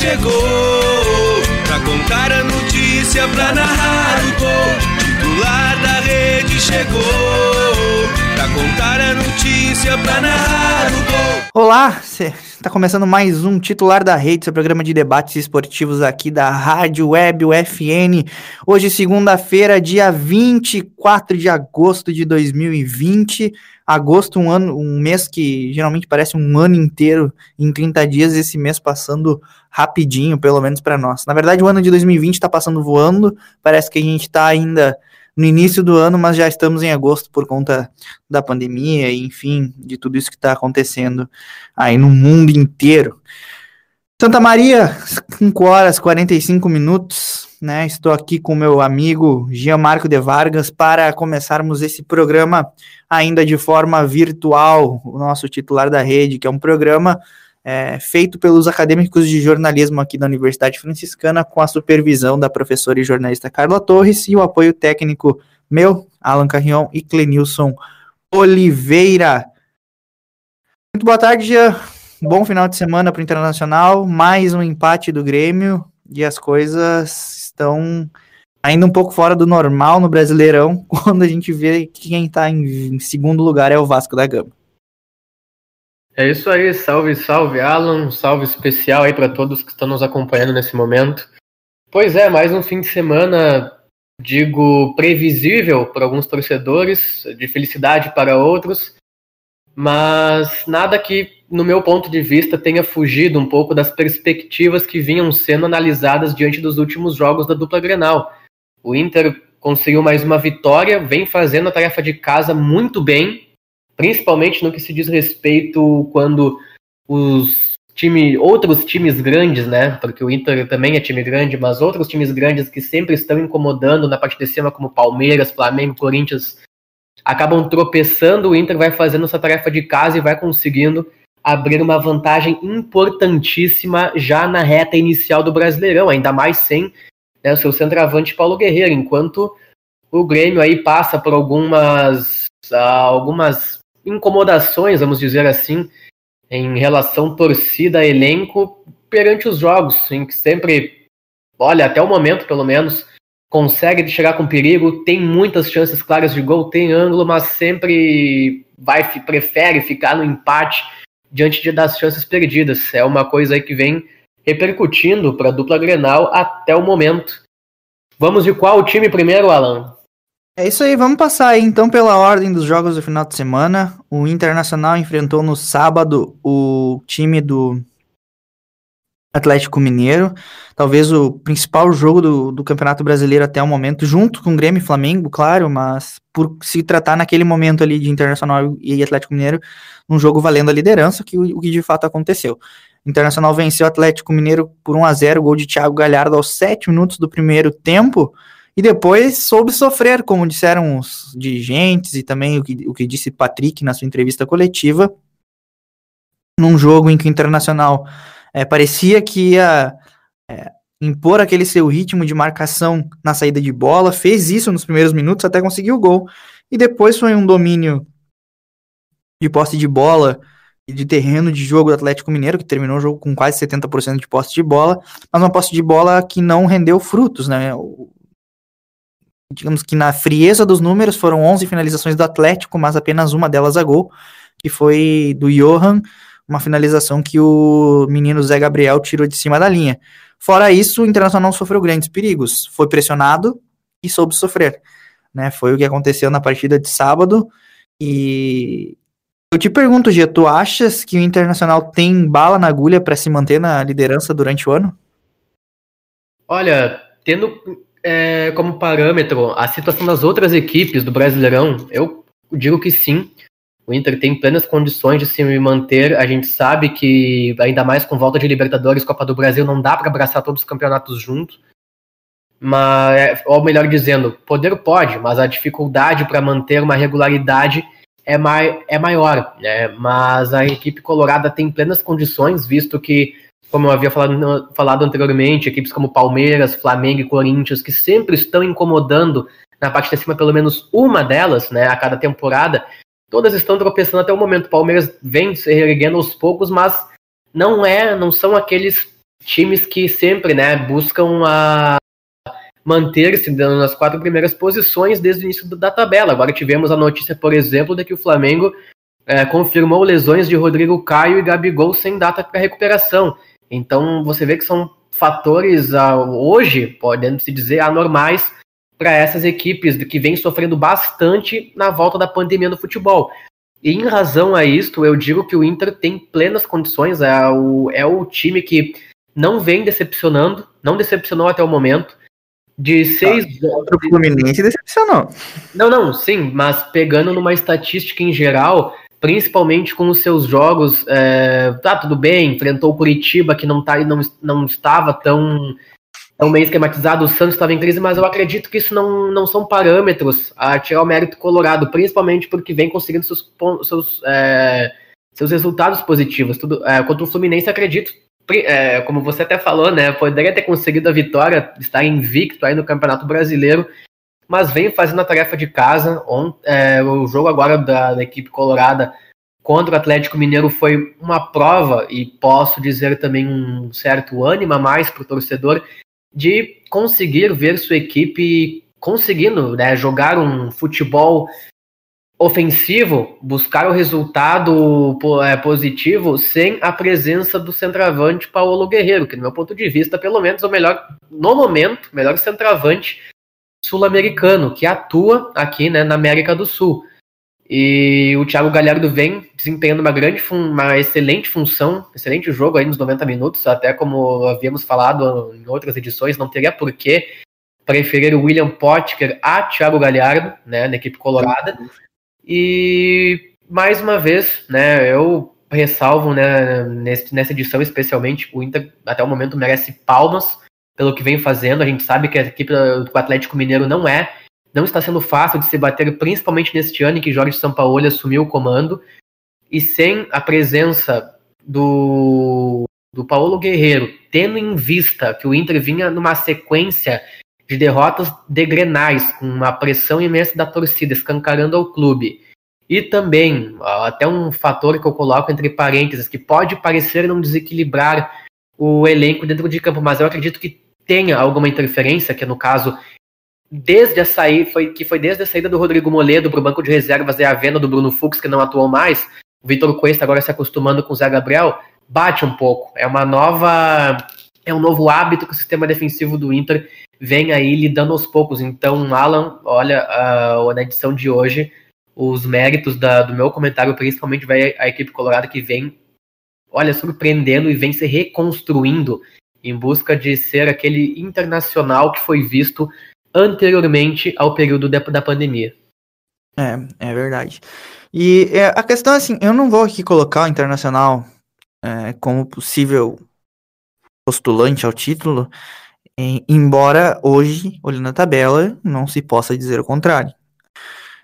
chegou Pra contar a notícia, pra narrar o gol Titular da rede chegou Pra contar a notícia, pra narrar o gol Olá, está começando mais um Titular da Rede, seu programa de debates esportivos aqui da Rádio Web UFN. Hoje, segunda-feira, dia 24 de agosto de 2020 agosto, um ano, um mês que geralmente parece um ano inteiro, em 30 dias, esse mês passando rapidinho, pelo menos para nós. Na verdade, o ano de 2020 está passando voando, parece que a gente está ainda no início do ano, mas já estamos em agosto por conta da pandemia, enfim, de tudo isso que está acontecendo aí no mundo inteiro. Santa Maria, 5 horas 45 minutos, né? Estou aqui com meu amigo Gianmarco de Vargas para começarmos esse programa ainda de forma virtual, o nosso titular da rede, que é um programa é, feito pelos acadêmicos de jornalismo aqui da Universidade Franciscana, com a supervisão da professora e jornalista Carla Torres e o apoio técnico meu, Alan Carrion e Clenilson Oliveira. Muito boa tarde, Jean. Bom final de semana para o Internacional, mais um empate do Grêmio e as coisas estão ainda um pouco fora do normal no Brasileirão, quando a gente vê que quem está em segundo lugar é o Vasco da Gama. É isso aí, salve, salve Alan, salve especial aí para todos que estão nos acompanhando nesse momento. Pois é, mais um fim de semana, digo, previsível para alguns torcedores, de felicidade para outros, mas nada que no meu ponto de vista, tenha fugido um pouco das perspectivas que vinham sendo analisadas diante dos últimos jogos da dupla Grenal. O Inter conseguiu mais uma vitória, vem fazendo a tarefa de casa muito bem, principalmente no que se diz respeito quando os time, outros times grandes, né? Porque o Inter também é time grande, mas outros times grandes que sempre estão incomodando na parte de cima, como Palmeiras, Flamengo, Corinthians, acabam tropeçando. O Inter vai fazendo essa tarefa de casa e vai conseguindo abrir uma vantagem importantíssima já na reta inicial do Brasileirão, ainda mais sem né, o seu centroavante Paulo Guerreiro, enquanto o Grêmio aí passa por algumas, uh, algumas incomodações, vamos dizer assim, em relação torcida-elenco perante os jogos, em que sempre, olha, até o momento pelo menos, consegue chegar com perigo, tem muitas chances claras de gol, tem ângulo, mas sempre vai prefere ficar no empate diante de, das chances perdidas. É uma coisa aí que vem repercutindo para a dupla Grenal até o momento. Vamos de qual time primeiro, Alan? É isso aí, vamos passar aí então pela ordem dos jogos do final de semana. O Internacional enfrentou no sábado o time do Atlético Mineiro, talvez o principal jogo do, do Campeonato Brasileiro até o momento, junto com Grêmio e Flamengo, claro, mas por se tratar naquele momento ali de Internacional e Atlético Mineiro, um jogo valendo a liderança, que o, o que de fato aconteceu. Internacional venceu o Atlético Mineiro por 1 a 0 gol de Thiago Galhardo aos 7 minutos do primeiro tempo, e depois soube sofrer, como disseram os dirigentes e também o que, o que disse Patrick na sua entrevista coletiva, num jogo em que o Internacional é, parecia que ia é, impor aquele seu ritmo de marcação na saída de bola, fez isso nos primeiros minutos até conseguir o gol, e depois foi um domínio de posse de bola e de terreno de jogo do Atlético Mineiro, que terminou o jogo com quase 70% de posse de bola, mas uma posse de bola que não rendeu frutos, né? Digamos que na frieza dos números foram 11 finalizações do Atlético, mas apenas uma delas a gol, que foi do Johan, uma finalização que o menino Zé Gabriel tirou de cima da linha. Fora isso, o Internacional não sofreu grandes perigos, foi pressionado e soube sofrer. Né? Foi o que aconteceu na partida de sábado e eu te pergunto, Gia, tu achas que o Internacional tem bala na agulha para se manter na liderança durante o ano? Olha, tendo é, como parâmetro a situação das outras equipes do Brasileirão, eu digo que sim. O Inter tem plenas condições de se manter. A gente sabe que, ainda mais com volta de Libertadores, Copa do Brasil, não dá para abraçar todos os campeonatos juntos. Mas, ou melhor dizendo, poder pode, mas a dificuldade para manter uma regularidade é, mai, é maior. Né? Mas a equipe colorada tem plenas condições, visto que, como eu havia falado, falado anteriormente, equipes como Palmeiras, Flamengo e Corinthians, que sempre estão incomodando na parte de cima, pelo menos uma delas, né, a cada temporada, todas estão tropeçando até o momento. O Palmeiras vem se erguendo aos poucos, mas não é, não são aqueles times que sempre, né, buscam a manter-se nas quatro primeiras posições desde o início da tabela. Agora tivemos a notícia, por exemplo, de que o Flamengo é, confirmou lesões de Rodrigo Caio e Gabigol sem data para recuperação. Então você vê que são fatores ah, hoje, podendo se dizer, anormais para essas equipes que vêm sofrendo bastante na volta da pandemia no futebol. E em razão a isto, eu digo que o Inter tem plenas condições, é o, é o time que não vem decepcionando, não decepcionou até o momento, de seis. Contra o Fluminense decepcionou. Não, não, sim, mas pegando numa estatística em geral, principalmente com os seus jogos, é, tá tudo bem, enfrentou o Curitiba que não, tá, não, não estava tão, tão bem esquematizado, o Santos estava em crise, mas eu acredito que isso não, não são parâmetros a tirar o mérito colorado, principalmente porque vem conseguindo seus, seus, é, seus resultados positivos. Tudo, é, contra o Fluminense, acredito é, como você até falou, né, poderia ter conseguido a vitória, estar invicto aí no Campeonato Brasileiro, mas vem fazendo a tarefa de casa. é, o jogo agora da, da, equipe colorada contra o Atlético Mineiro foi uma prova, e posso dizer também um certo ânimo a mais para o torcedor, de conseguir ver sua equipe conseguindo né, jogar um futebol ofensivo, buscar o resultado é, positivo sem a presença do centroavante Paulo Guerreiro, que no meu ponto de vista, pelo menos, é o melhor, no momento, melhor centroavante sul-americano, que atua aqui né, na América do Sul. E o Thiago Galhardo vem desempenhando uma grande, uma excelente função, excelente jogo aí nos 90 minutos, até como havíamos falado em outras edições, não teria por que preferir o William Potker a Thiago Galhardo, né, na equipe colorada. E mais uma vez, né, eu ressalvo, né, nesse, nessa edição especialmente, o Inter até o momento merece palmas pelo que vem fazendo. A gente sabe que a equipe do Atlético Mineiro não é, não está sendo fácil de se bater, principalmente neste ano em que Jorge Sampaoli assumiu o comando. E sem a presença do, do Paulo Guerreiro, tendo em vista que o Inter vinha numa sequência de derrotas de Grenais, com uma pressão imensa da torcida, escancarando ao clube. E também, até um fator que eu coloco entre parênteses, que pode parecer não desequilibrar o elenco dentro de campo, mas eu acredito que tenha alguma interferência, que no caso, desde a saída, foi, que foi desde a saída do Rodrigo Moledo para o banco de reservas e a venda do Bruno Fux, que não atuou mais, o Vitor Cuesta agora se acostumando com o Zé Gabriel, bate um pouco. É uma nova. É um novo hábito que o sistema defensivo do Inter vem aí lidando aos poucos. Então, Alan, olha, uh, na edição de hoje, os méritos da, do meu comentário, principalmente vai a equipe colorada que vem, olha, surpreendendo e vem se reconstruindo em busca de ser aquele internacional que foi visto anteriormente ao período da, da pandemia. É, é verdade. E é, a questão é assim, eu não vou aqui colocar o Internacional é, como possível postulante ao título, embora hoje, olhando a tabela, não se possa dizer o contrário.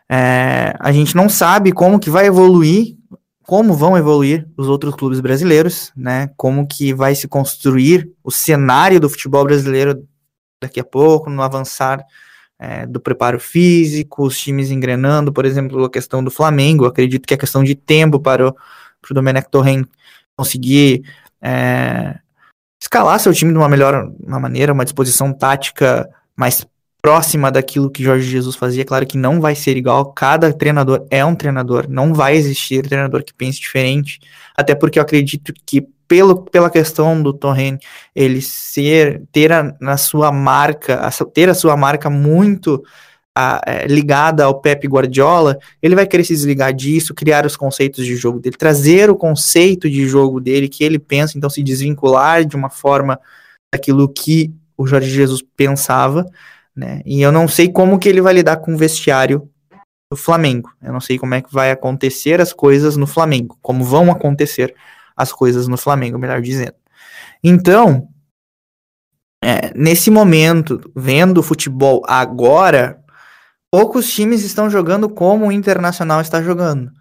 É, a gente não sabe como que vai evoluir, como vão evoluir os outros clubes brasileiros, né? Como que vai se construir o cenário do futebol brasileiro daqui a pouco, no avançar é, do preparo físico, os times engrenando, por exemplo, a questão do Flamengo, acredito que é questão de tempo para o, para o Domenech Torren conseguir é, escalar seu time de uma melhor uma maneira, uma disposição tática mais próxima daquilo que Jorge Jesus fazia. Claro que não vai ser igual, cada treinador é um treinador, não vai existir treinador que pense diferente, até porque eu acredito que pelo, pela questão do Torren, ele ser, ter a, na sua marca, a, ter a sua marca muito a, é, ligada ao Pep Guardiola, ele vai querer se desligar disso, criar os conceitos de jogo dele, trazer o conceito de jogo dele que ele pensa, então se desvincular de uma forma daquilo que o Jorge Jesus pensava, né? E eu não sei como que ele vai lidar com o vestiário do Flamengo. Eu não sei como é que vai acontecer as coisas no Flamengo, como vão acontecer as coisas no Flamengo, melhor dizendo. Então, é, nesse momento, vendo o futebol agora, poucos times estão jogando como o Internacional está jogando.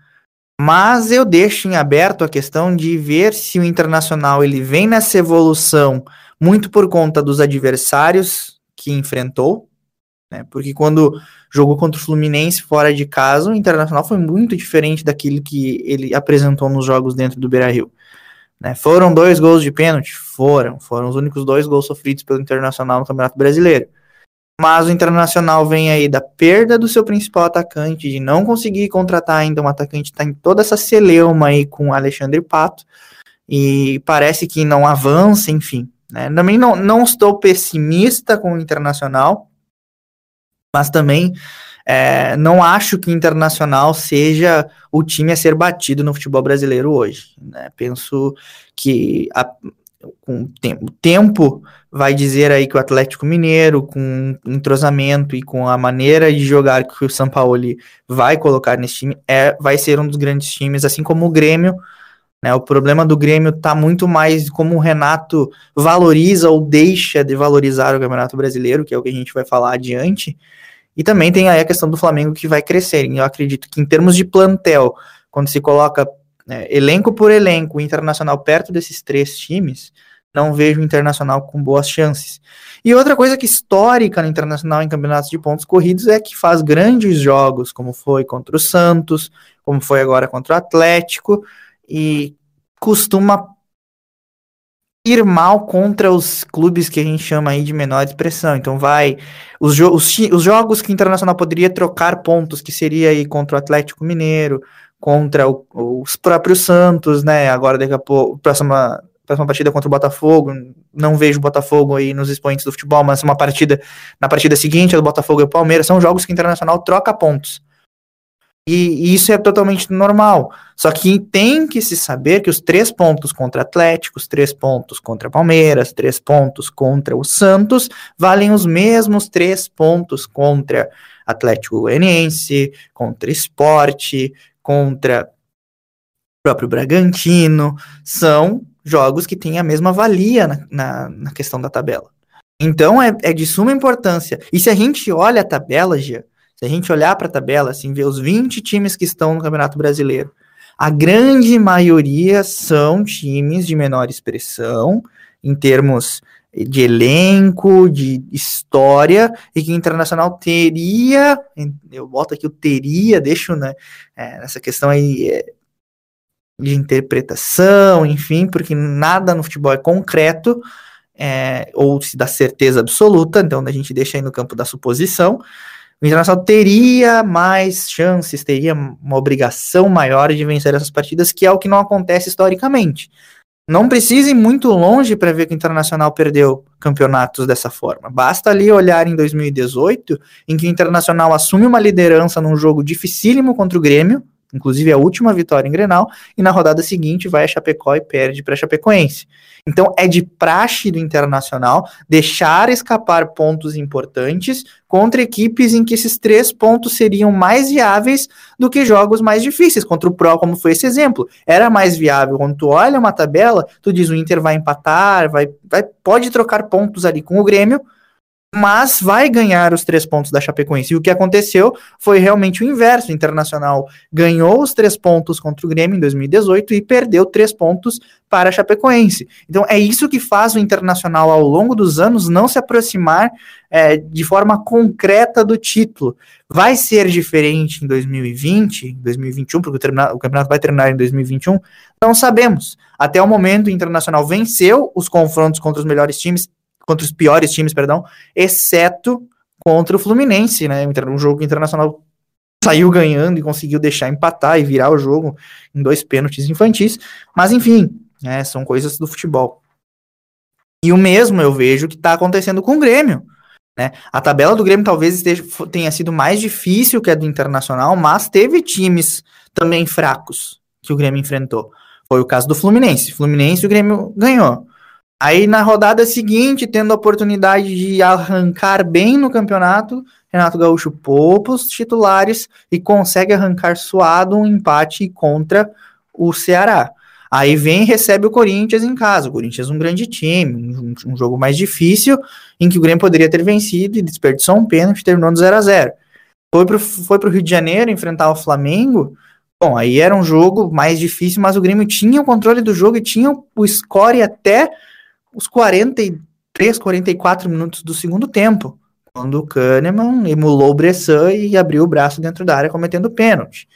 Mas eu deixo em aberto a questão de ver se o Internacional ele vem nessa evolução muito por conta dos adversários que enfrentou, né? Porque quando jogou contra o Fluminense fora de casa, o Internacional foi muito diferente daquilo que ele apresentou nos jogos dentro do Beira-Rio. Né? Foram dois gols de pênalti? Foram. Foram os únicos dois gols sofridos pelo Internacional no Campeonato Brasileiro. Mas o Internacional vem aí da perda do seu principal atacante, de não conseguir contratar ainda um atacante, tá em toda essa celeuma aí com Alexandre Pato, e parece que não avança, enfim. Né? Também não, não estou pessimista com o Internacional, mas também é, não acho que o Internacional seja o time a ser batido no futebol brasileiro hoje. Né? Penso que a, com o tempo, o tempo vai dizer aí que o Atlético Mineiro, com entrosamento e com a maneira de jogar que o São Paulo vai colocar nesse time, é, vai ser um dos grandes times, assim como o Grêmio. Né, o problema do Grêmio está muito mais como o Renato valoriza ou deixa de valorizar o Campeonato Brasileiro, que é o que a gente vai falar adiante. E também tem aí a questão do Flamengo que vai crescer. Eu acredito que em termos de plantel, quando se coloca né, elenco por elenco, o Internacional perto desses três times, não vejo o Internacional com boas chances. E outra coisa que histórica no Internacional em campeonatos de pontos corridos é que faz grandes jogos, como foi contra o Santos, como foi agora contra o Atlético, e costuma ir mal contra os clubes que a gente chama aí de menor expressão. Então vai os, jo os, os, jogos que o Internacional poderia trocar pontos, que seria aí contra o Atlético Mineiro, contra o, os próprios Santos, né? Agora daqui a pouco, próxima próxima partida contra o Botafogo, não vejo o Botafogo aí nos expoentes do futebol, mas uma partida na partida seguinte do Botafogo e o Palmeiras são jogos que o Internacional troca pontos. E, isso é totalmente normal. Só que tem que se saber que os três pontos contra Atlético, os três pontos contra Palmeiras, três pontos contra o Santos, valem os mesmos três pontos contra Atlético Goianiense, contra Esporte, contra o próprio Bragantino. São jogos que têm a mesma valia na, na, na questão da tabela. Então é, é de suma importância. E se a gente olha a tabela, Gia, se a gente olhar para a tabela, assim, ver os 20 times que estão no Campeonato Brasileiro, a grande maioria são times de menor expressão em termos de elenco, de história, e que o Internacional teria, eu boto aqui o teria, deixo né, é, essa questão aí é, de interpretação, enfim, porque nada no futebol é concreto, é, ou se dá certeza absoluta, então a gente deixa aí no campo da suposição, o Internacional teria mais chances, teria uma obrigação maior de vencer essas partidas, que é o que não acontece historicamente. Não precise ir muito longe para ver que o Internacional perdeu campeonatos dessa forma. Basta ali olhar em 2018, em que o Internacional assume uma liderança num jogo dificílimo contra o Grêmio, inclusive a última vitória em Grenal, e na rodada seguinte vai a Chapecó e perde para a Chapecoense. Então é de praxe do Internacional deixar escapar pontos importantes contra equipes em que esses três pontos seriam mais viáveis do que jogos mais difíceis. Contra o Pro, como foi esse exemplo, era mais viável. Quando tu olha uma tabela, tu diz o Inter vai empatar, vai, vai pode trocar pontos ali com o Grêmio, mas vai ganhar os três pontos da Chapecoense. E o que aconteceu foi realmente o inverso. O Internacional ganhou os três pontos contra o Grêmio em 2018 e perdeu três pontos para a Chapecoense. Então é isso que faz o Internacional ao longo dos anos não se aproximar é, de forma concreta do título. Vai ser diferente em 2020, 2021, porque o, o campeonato vai terminar em 2021, não sabemos. Até o momento, o Internacional venceu os confrontos contra os melhores times contra os piores times, perdão, exceto contra o Fluminense, né? Um jogo internacional saiu ganhando e conseguiu deixar empatar e virar o jogo em dois pênaltis infantis, mas enfim, né, são coisas do futebol. E o mesmo eu vejo que está acontecendo com o Grêmio. Né? A tabela do Grêmio talvez esteja, tenha sido mais difícil que a do Internacional, mas teve times também fracos que o Grêmio enfrentou. Foi o caso do Fluminense. Fluminense o Grêmio ganhou. Aí na rodada seguinte, tendo a oportunidade de arrancar bem no campeonato, Renato Gaúcho poupa os titulares e consegue arrancar suado um empate contra o Ceará. Aí vem recebe o Corinthians em casa. O Corinthians é um grande time, um, um jogo mais difícil, em que o Grêmio poderia ter vencido e desperdiçou um pênalti, terminou no 0 a 0 Foi pro, foi pro Rio de Janeiro enfrentar o Flamengo. Bom, aí era um jogo mais difícil, mas o Grêmio tinha o controle do jogo e tinha o score até os 43, 44 minutos do segundo tempo, quando o Kahneman emulou o Bressan e abriu o braço dentro da área cometendo pênalti.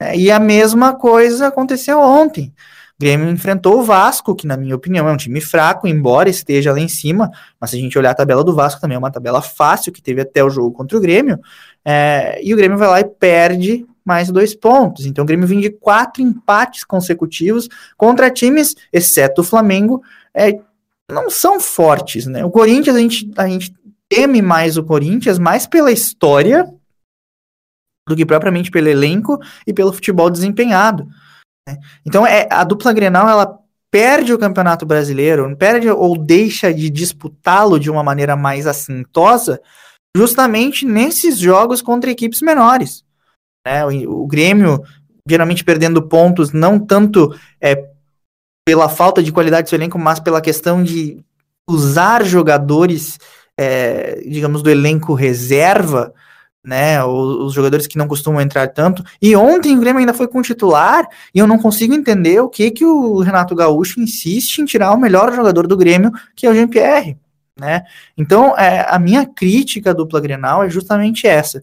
É, e a mesma coisa aconteceu ontem. O Grêmio enfrentou o Vasco, que na minha opinião é um time fraco, embora esteja lá em cima, mas se a gente olhar a tabela do Vasco também é uma tabela fácil, que teve até o jogo contra o Grêmio, é, e o Grêmio vai lá e perde mais dois pontos. Então o Grêmio vem de quatro empates consecutivos contra times, exceto o Flamengo, é, não são fortes, né? O Corinthians, a gente, a gente teme mais o Corinthians, mais pela história do que propriamente pelo elenco e pelo futebol desempenhado. Né? Então, é, a dupla Grenal, ela perde o Campeonato Brasileiro, perde ou deixa de disputá-lo de uma maneira mais assintosa, justamente nesses jogos contra equipes menores. Né? O, o Grêmio, geralmente perdendo pontos, não tanto é, pela falta de qualidade do seu elenco, mas pela questão de usar jogadores, é, digamos, do elenco reserva, né? Os, os, jogadores que não costumam entrar tanto. E ontem o Grêmio ainda foi com titular, e eu não consigo entender o que que o Renato Gaúcho insiste em tirar o melhor jogador do Grêmio, que é o Jean-Pierre. Né? Então, é, a minha crítica à dupla Grenal é justamente essa.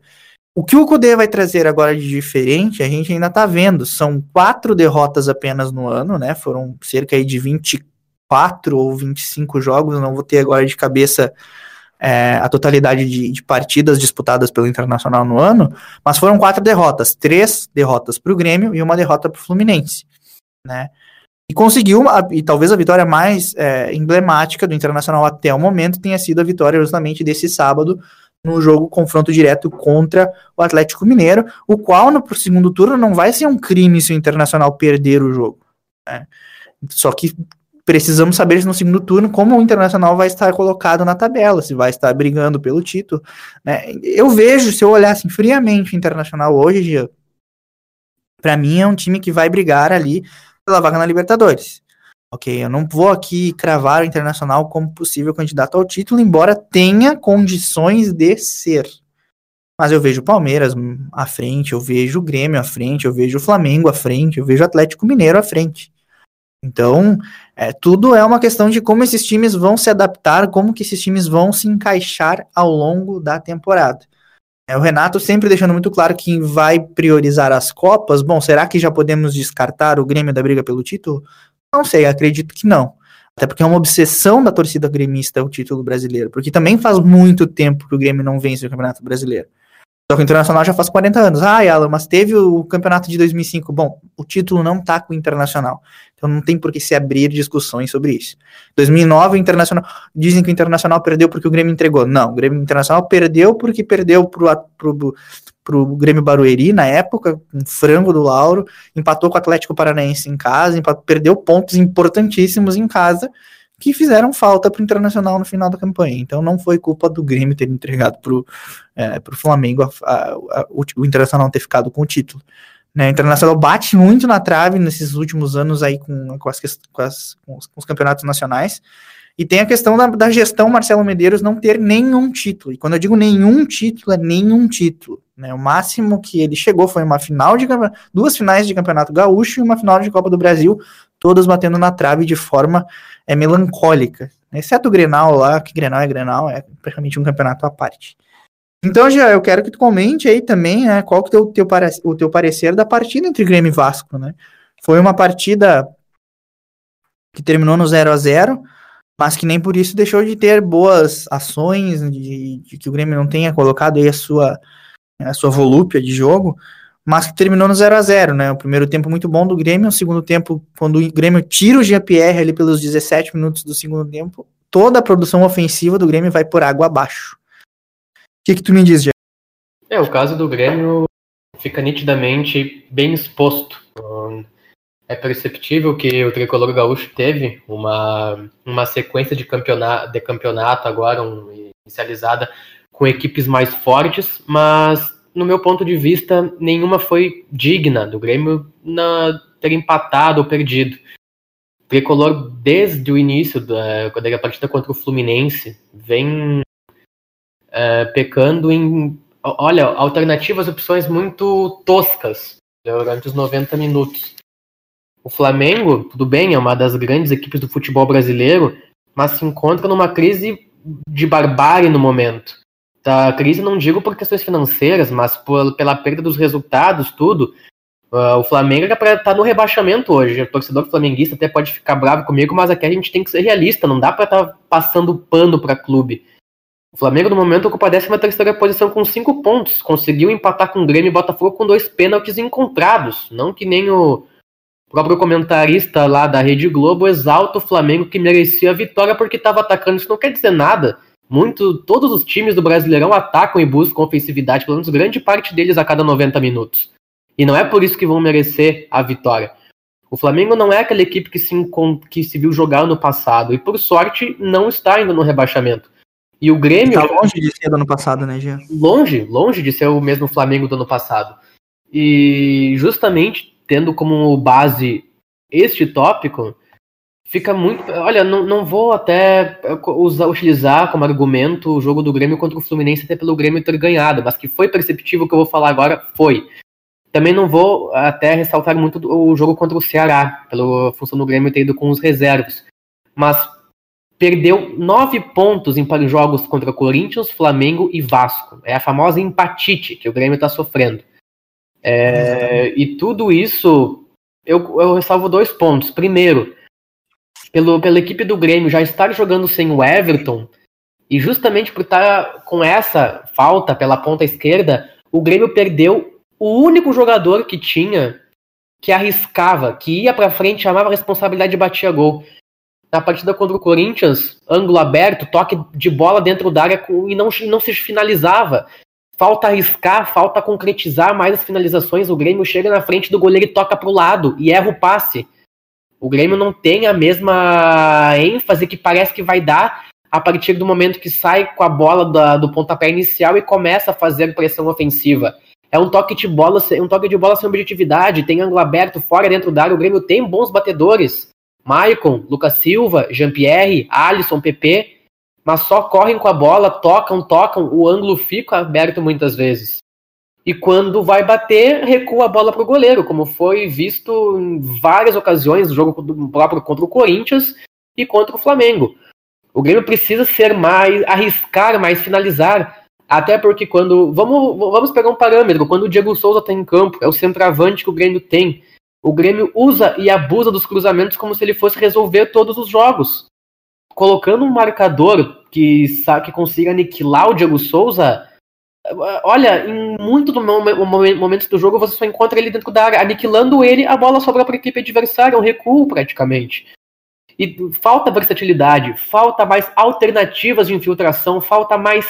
O que o Cudê vai trazer agora de diferente, a gente ainda está vendo. São quatro derrotas apenas no ano, né? Foram cerca de 24 ou 25 jogos, não vou ter agora de cabeça é, a totalidade de, de, partidas disputadas pelo Internacional no ano, mas foram quatro derrotas, três derrotas para o Grêmio e uma derrota para o Fluminense, né? E conseguiu, e talvez a vitória mais é, emblemática do Internacional até o momento tenha sido a vitória justamente desse sábado no jogo confronto direto contra o Atlético Mineiro, o qual no segundo turno não vai ser um crime se o Internacional perder o jogo. Né? Só que precisamos saber no segundo turno como o Internacional vai estar colocado na tabela, se vai estar brigando pelo título. Né? Eu vejo, se eu olhar assim, friamente o Internacional hoje, para mim é um time que vai brigar ali pela vaga na Libertadores. Ok, eu não vou aqui cravar o Internacional como possível candidato ao título, embora tenha condições de ser. Mas eu vejo o Palmeiras à frente, eu vejo o Grêmio à frente, eu vejo o Flamengo à frente, eu vejo o Atlético Mineiro à frente. Então, é, tudo é uma questão de como esses times vão se adaptar, como que esses times vão se encaixar ao longo da temporada. É, o Renato sempre deixando muito claro que vai priorizar as Copas. Bom, será que já podemos descartar o Grêmio da briga pelo título? Não sei, acredito que não. Até porque é uma obsessão da torcida gremista o título brasileiro. Porque também faz muito tempo que o Grêmio não vence o Campeonato Brasileiro. Só que o Internacional já faz 40 anos. Ah, Alan, mas teve o campeonato de 2005. Bom, o título não tá com o Internacional. Então não tem por que se abrir discussões sobre isso. 2009, o Internacional. Dizem que o Internacional perdeu porque o Grêmio entregou. Não, o Grêmio Internacional perdeu porque perdeu pro, pro, pro Grêmio Barueri na época, um frango do Lauro. Empatou com o Atlético Paranaense em casa, empatou, perdeu pontos importantíssimos em casa que fizeram falta para o Internacional no final da campanha. Então não foi culpa do Grêmio ter entregado para o é, Flamengo a, a, a, o, o, Internacional ter ficado com o título. Né, o Internacional bate muito na trave nesses últimos anos aí com, com, as, com, as, com os campeonatos nacionais. E tem a questão da, da, gestão Marcelo Medeiros não ter nenhum título. E quando eu digo nenhum título, é nenhum título. Né? O máximo que ele chegou foi uma final de duas finais de campeonato gaúcho e uma final de Copa do Brasil, todas batendo na trave de forma é, melancólica. Exceto o Grenal lá, que Grenal é Grenal, é praticamente um campeonato à parte. Então, já eu quero que tu comente aí também, né, qual que é o teu, o teu parecer da partida entre Grêmio e Vasco, né? Foi uma partida que terminou no 0 a 0 mas que nem por isso deixou de ter boas ações, de, de que o Grêmio não tenha colocado aí a sua, a sua volúpia de jogo, mas que terminou no 0 a 0 né? O primeiro tempo muito bom do Grêmio, o segundo tempo, quando o Grêmio tira o GPR ali pelos 17 minutos do segundo tempo, toda a produção ofensiva do Grêmio vai por água abaixo. O que, que tu me diz, Jean? É, o caso do Grêmio fica nitidamente bem exposto É perceptível que o tricolor gaúcho teve uma, uma sequência de campeonato, de campeonato agora um, inicializada com equipes mais fortes, mas no meu ponto de vista nenhuma foi digna do Grêmio na, ter empatado ou perdido. O tricolor desde o início da quando a partida contra o Fluminense vem é, pecando em olha alternativas, opções muito toscas durante os 90 minutos. O Flamengo, tudo bem, é uma das grandes equipes do futebol brasileiro, mas se encontra numa crise de barbárie no momento. A crise não digo por questões financeiras, mas por, pela perda dos resultados, tudo. Uh, o Flamengo era para estar tá no rebaixamento hoje. O torcedor flamenguista até pode ficar bravo comigo, mas aqui a gente tem que ser realista, não dá para estar tá passando pano para clube. O Flamengo, no momento, ocupa a 13 terceira posição com 5 pontos. Conseguiu empatar com o Grêmio e Botafogo com dois pênaltis encontrados. Não que nem o, próprio comentarista lá da Rede Globo exalta o Flamengo que merecia a vitória porque estava atacando. Isso não quer dizer nada. Muito, todos os times do Brasileirão atacam e buscam ofensividade, pelo menos grande parte deles a cada 90 minutos. E não é por isso que vão merecer a vitória. O Flamengo não é aquela equipe que se, que se viu jogar no passado e, por sorte, não está ainda no rebaixamento. E o Grêmio. Está longe de ser do ano passado, né, Jean? Longe, longe de ser o mesmo Flamengo do ano passado. E justamente tendo como base este tópico, fica muito. Olha, não, não vou até usar, utilizar como argumento o jogo do Grêmio contra o Fluminense, até pelo Grêmio ter ganhado, mas que foi perceptível o que eu vou falar agora, foi. Também não vou até ressaltar muito o jogo contra o Ceará, pela função do Grêmio ter ido com os reservas. Mas perdeu nove pontos em jogos contra Corinthians, Flamengo e Vasco. É a famosa empatite que o Grêmio está sofrendo. É, e tudo isso, eu, eu ressalvo dois pontos. Primeiro, pelo, pela equipe do Grêmio já estar jogando sem o Everton, e justamente por estar com essa falta pela ponta esquerda, o Grêmio perdeu o único jogador que tinha que arriscava, que ia para frente, chamava a responsabilidade e batia gol. Na partida contra o Corinthians, ângulo aberto, toque de bola dentro da área e não, não se finalizava. Falta arriscar, falta concretizar mais as finalizações. O Grêmio chega na frente do goleiro e toca para o lado e erra o passe. O Grêmio não tem a mesma ênfase que parece que vai dar a partir do momento que sai com a bola da, do pontapé inicial e começa a fazer pressão ofensiva. É um toque de bola, um toque de bola sem objetividade, tem ângulo aberto, fora dentro da área. O Grêmio tem bons batedores. Maicon, Lucas Silva, Jean-Pierre, Alisson, PP mas só correm com a bola, tocam, tocam, o ângulo fica aberto muitas vezes. E quando vai bater, recua a bola para o goleiro, como foi visto em várias ocasiões no jogo próprio contra o Corinthians e contra o Flamengo. O Grêmio precisa ser mais, arriscar mais, finalizar. Até porque quando. Vamos, vamos pegar um parâmetro. Quando o Diego Souza está em campo, é o centroavante que o Grêmio tem. O Grêmio usa e abusa dos cruzamentos como se ele fosse resolver todos os jogos colocando um marcador que, que consiga aniquilar o Diego Souza, olha, em muito do momentos do jogo você só encontra ele dentro da área, aniquilando ele, a bola sobra para a equipe adversária, um recuo praticamente. E falta versatilidade, falta mais alternativas de infiltração, falta mais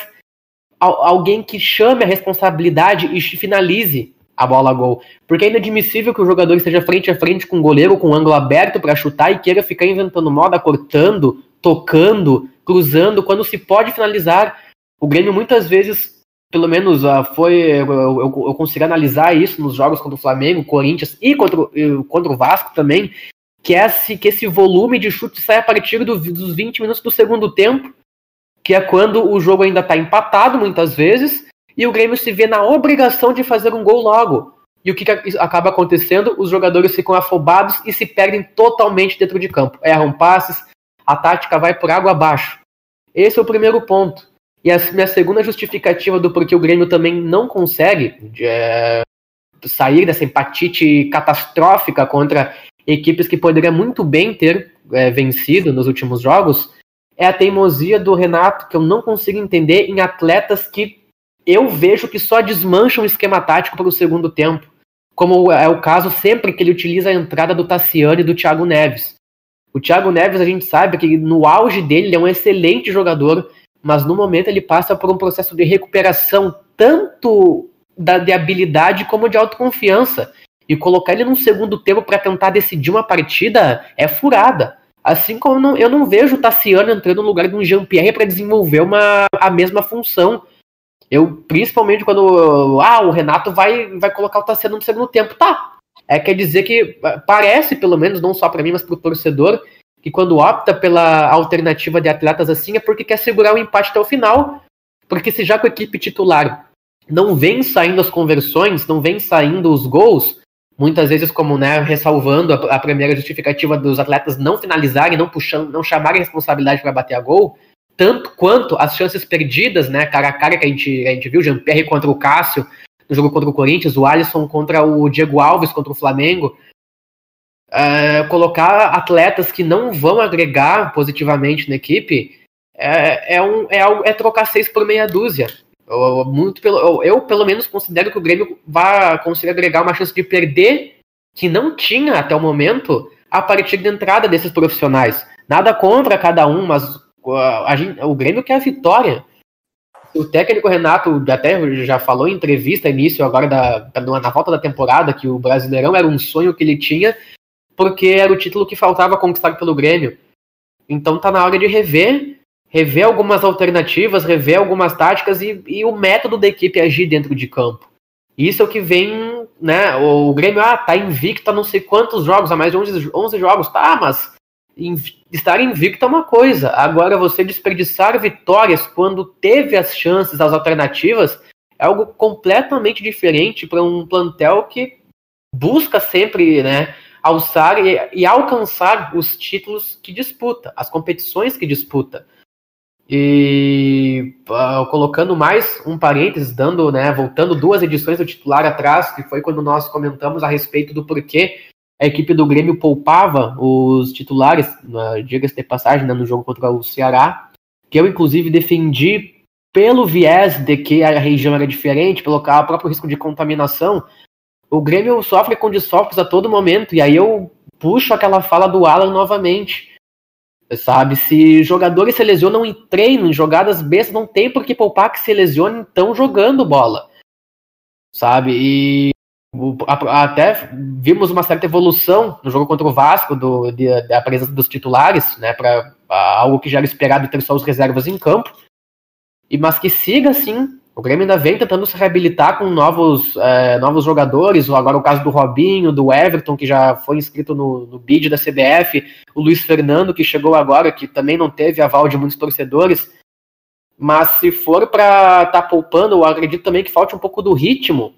alguém que chame a responsabilidade e finalize a bola a gol. Porque é inadmissível que o jogador esteja frente a frente com o goleiro com o ângulo aberto para chutar e queira ficar inventando moda, cortando, tocando, cruzando, quando se pode finalizar. O Grêmio muitas vezes, pelo menos uh, foi, eu, eu, eu, consigo analisar isso nos jogos contra o Flamengo, Corinthians e contra, contra o Vasco também, que, é esse, que esse volume de chute sai a partir do, dos 20 minutos do segundo tempo, que é quando o jogo ainda está empatado muitas vezes, e o Grêmio se vê na obrigação de fazer um gol logo. E o que acaba acontecendo? Os jogadores ficam afobados e se perdem totalmente dentro de campo. Erram passes, a tática vai por água abaixo. Esse é o primeiro ponto. E a minha segunda justificativa do porquê o Grêmio também não consegue é, sair dessa empatite catastrófica contra equipes que poderia muito bem ter é, vencido nos últimos jogos é a teimosia do Renato, que eu não consigo entender em atletas que eu vejo que só desmancham o esquema tático para o segundo tempo. Como é o caso sempre que ele utiliza a entrada do Tassiano e do Thiago Neves. O Thiago Neves, a gente sabe que no auge dele ele é um excelente jogador, mas no momento ele passa por um processo de recuperação tanto da, de habilidade como de autoconfiança. e colocar ele num segundo tempo para tentar decidir uma partida é furada. Assim como eu não, eu não vejo o Tassiano entrando no lugar de um Jean-Pierre para desenvolver uma, a mesma função. Eu, principalmente quando ah, o Renato vai, vai colocar o Tassiano no segundo tempo. Tá. É, quer dizer que parece, pelo menos, não só para mim, mas para o torcedor, que quando opta pela alternativa de atletas assim é porque quer segurar o empate até o final. Porque se já com a equipe titular não vem saindo as conversões, não vem saindo os gols, muitas vezes como né, ressalvando a, a primeira justificativa dos atletas não finalizarem, não puxando, não chamarem responsabilidade para bater a gol, tanto quanto as chances perdidas, né, cara a cara que a gente, a gente viu, Jean-Pierre contra o Cássio no jogo contra o Corinthians, o Alisson contra o Diego Alves contra o Flamengo, é, colocar atletas que não vão agregar positivamente na equipe é, é, um, é, é trocar seis por meia dúzia. Eu, muito pelo, eu, pelo menos, considero que o Grêmio vai conseguir agregar uma chance de perder que não tinha até o momento a partir da entrada desses profissionais. Nada contra cada um, mas a, a, o Grêmio quer a vitória. O técnico Renato até já falou em entrevista início agora da, na volta da temporada que o Brasileirão era um sonho que ele tinha porque era o título que faltava conquistar pelo Grêmio. Então tá na hora de rever rever algumas alternativas, rever algumas táticas e, e, o método da equipe agir dentro de campo. Isso é o que vem, né? O Grêmio, ah, tá invicto a não sei quantos jogos, a mais de 11, 11 jogos, tá, mas estar invicto é uma coisa. Agora, você desperdiçar vitórias quando teve as chances, as alternativas, é algo completamente diferente para um plantel que busca sempre, né? Alçar e, e alcançar os títulos que disputa, as competições que disputa. E uh, colocando mais um parênteses, dando, né, voltando duas edições do titular atrás, que foi quando nós comentamos a respeito do porquê a equipe do Grêmio poupava os titulares, diga-se de passagem, né, no jogo contra o Ceará, que eu inclusive defendi pelo viés de que a região era diferente, pelo próprio risco de contaminação. O Grêmio sofre com desfalques a todo momento, e aí eu puxo aquela fala do Alan novamente Sabe, se jogadores se lesionam em treino, em jogadas bestas, não tem por que poupar que se lesione então jogando bola. Sabe? E até vimos uma certa evolução no jogo contra o Vasco do, de, da presença dos titulares, né, para algo que já era esperado ter só os reservas em campo. E mas que siga assim, o Grêmio ainda vem tentando se reabilitar com novos, é, novos jogadores, agora o caso do Robinho, do Everton, que já foi inscrito no, no bid da CBF, o Luiz Fernando, que chegou agora, que também não teve aval de muitos torcedores. Mas se for para estar tá poupando, eu acredito também que falte um pouco do ritmo,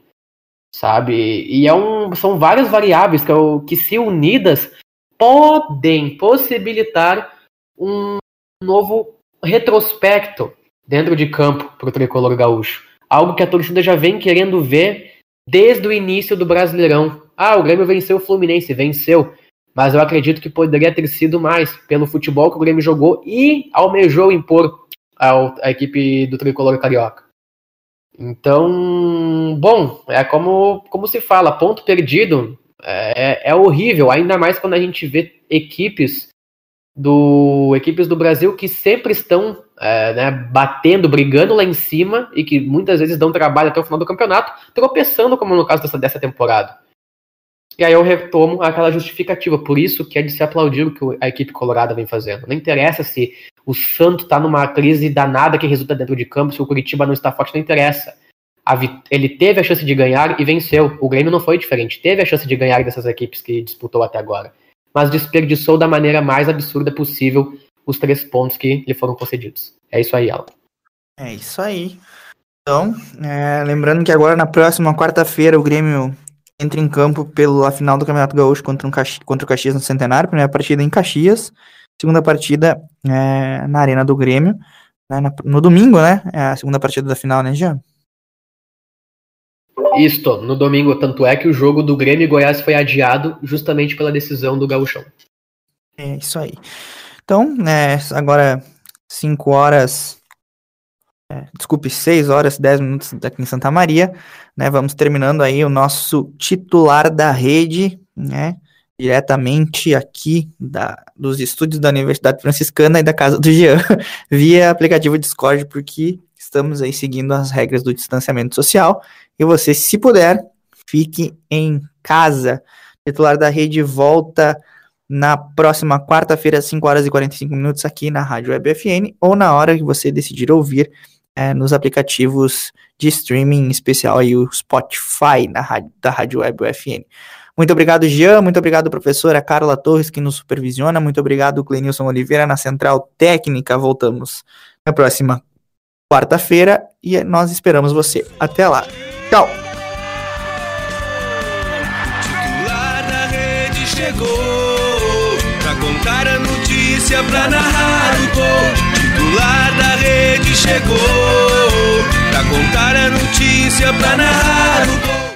sabe? E é um, são várias variáveis que, eu, que, se unidas, podem possibilitar um novo retrospecto dentro de campo para o tricolor gaúcho. Algo que a torcida já vem querendo ver desde o início do Brasileirão. Ah, o Grêmio venceu o Fluminense, venceu. Mas eu acredito que poderia ter sido mais pelo futebol que o Grêmio jogou e almejou impor a equipe do tricolor carioca. Então, bom, é como, como se fala, ponto perdido é, é horrível, ainda mais quando a gente vê equipes do equipes do Brasil que sempre estão é, né, batendo, brigando lá em cima e que muitas vezes dão trabalho até o final do campeonato, tropeçando, como no caso dessa, dessa temporada. E aí eu retomo aquela justificativa, por isso que é de se aplaudir o que a equipe colorada vem fazendo. Não interessa se o Santo está numa crise danada que resulta dentro de campo, se o Curitiba não está forte, não interessa. ele teve a chance de ganhar e venceu. O Grêmio não foi diferente, teve a chance de ganhar dessas equipes que disputou até agora mas desperdiçou da maneira mais absurda possível os três pontos que lhe foram concedidos. É isso aí, Alan. É isso aí. Então, é, lembrando que agora na próxima quarta-feira o Grêmio entra em campo pela final do Campeonato Gaúcho contra, um Caxi contra o Caxias no Centenário. Primeira partida em Caxias, segunda partida é, na Arena do Grêmio. Né, no domingo, né? É a segunda partida da final, né, Jean? Isto, no domingo, tanto é que o jogo do Grêmio e Goiás foi adiado justamente pela decisão do Gauchão. É isso aí. Então, né, agora 5 horas, é, desculpe, 6 horas 10 minutos aqui em Santa Maria, né, vamos terminando aí o nosso titular da rede, né, diretamente aqui da, dos estúdios da Universidade Franciscana e da casa do Jean, via aplicativo Discord, porque estamos aí seguindo as regras do distanciamento social. E você, se puder, fique em casa. Titular da rede volta na próxima quarta-feira, às 5 horas e 45 minutos, aqui na Rádio Web FN, ou na hora que você decidir ouvir é, nos aplicativos de streaming, em especial aí o Spotify na rádio, da Rádio Web UFN. Muito obrigado, Jean. Muito obrigado, professora Carla Torres, que nos supervisiona. Muito obrigado, Clenilson Oliveira, na Central Técnica. Voltamos na próxima quarta-feira e nós esperamos você. Até lá. Tchau. Chegou pra contar a notícia, pra narrar o gol. Titular da rede chegou pra contar a notícia, pra narrar o gol.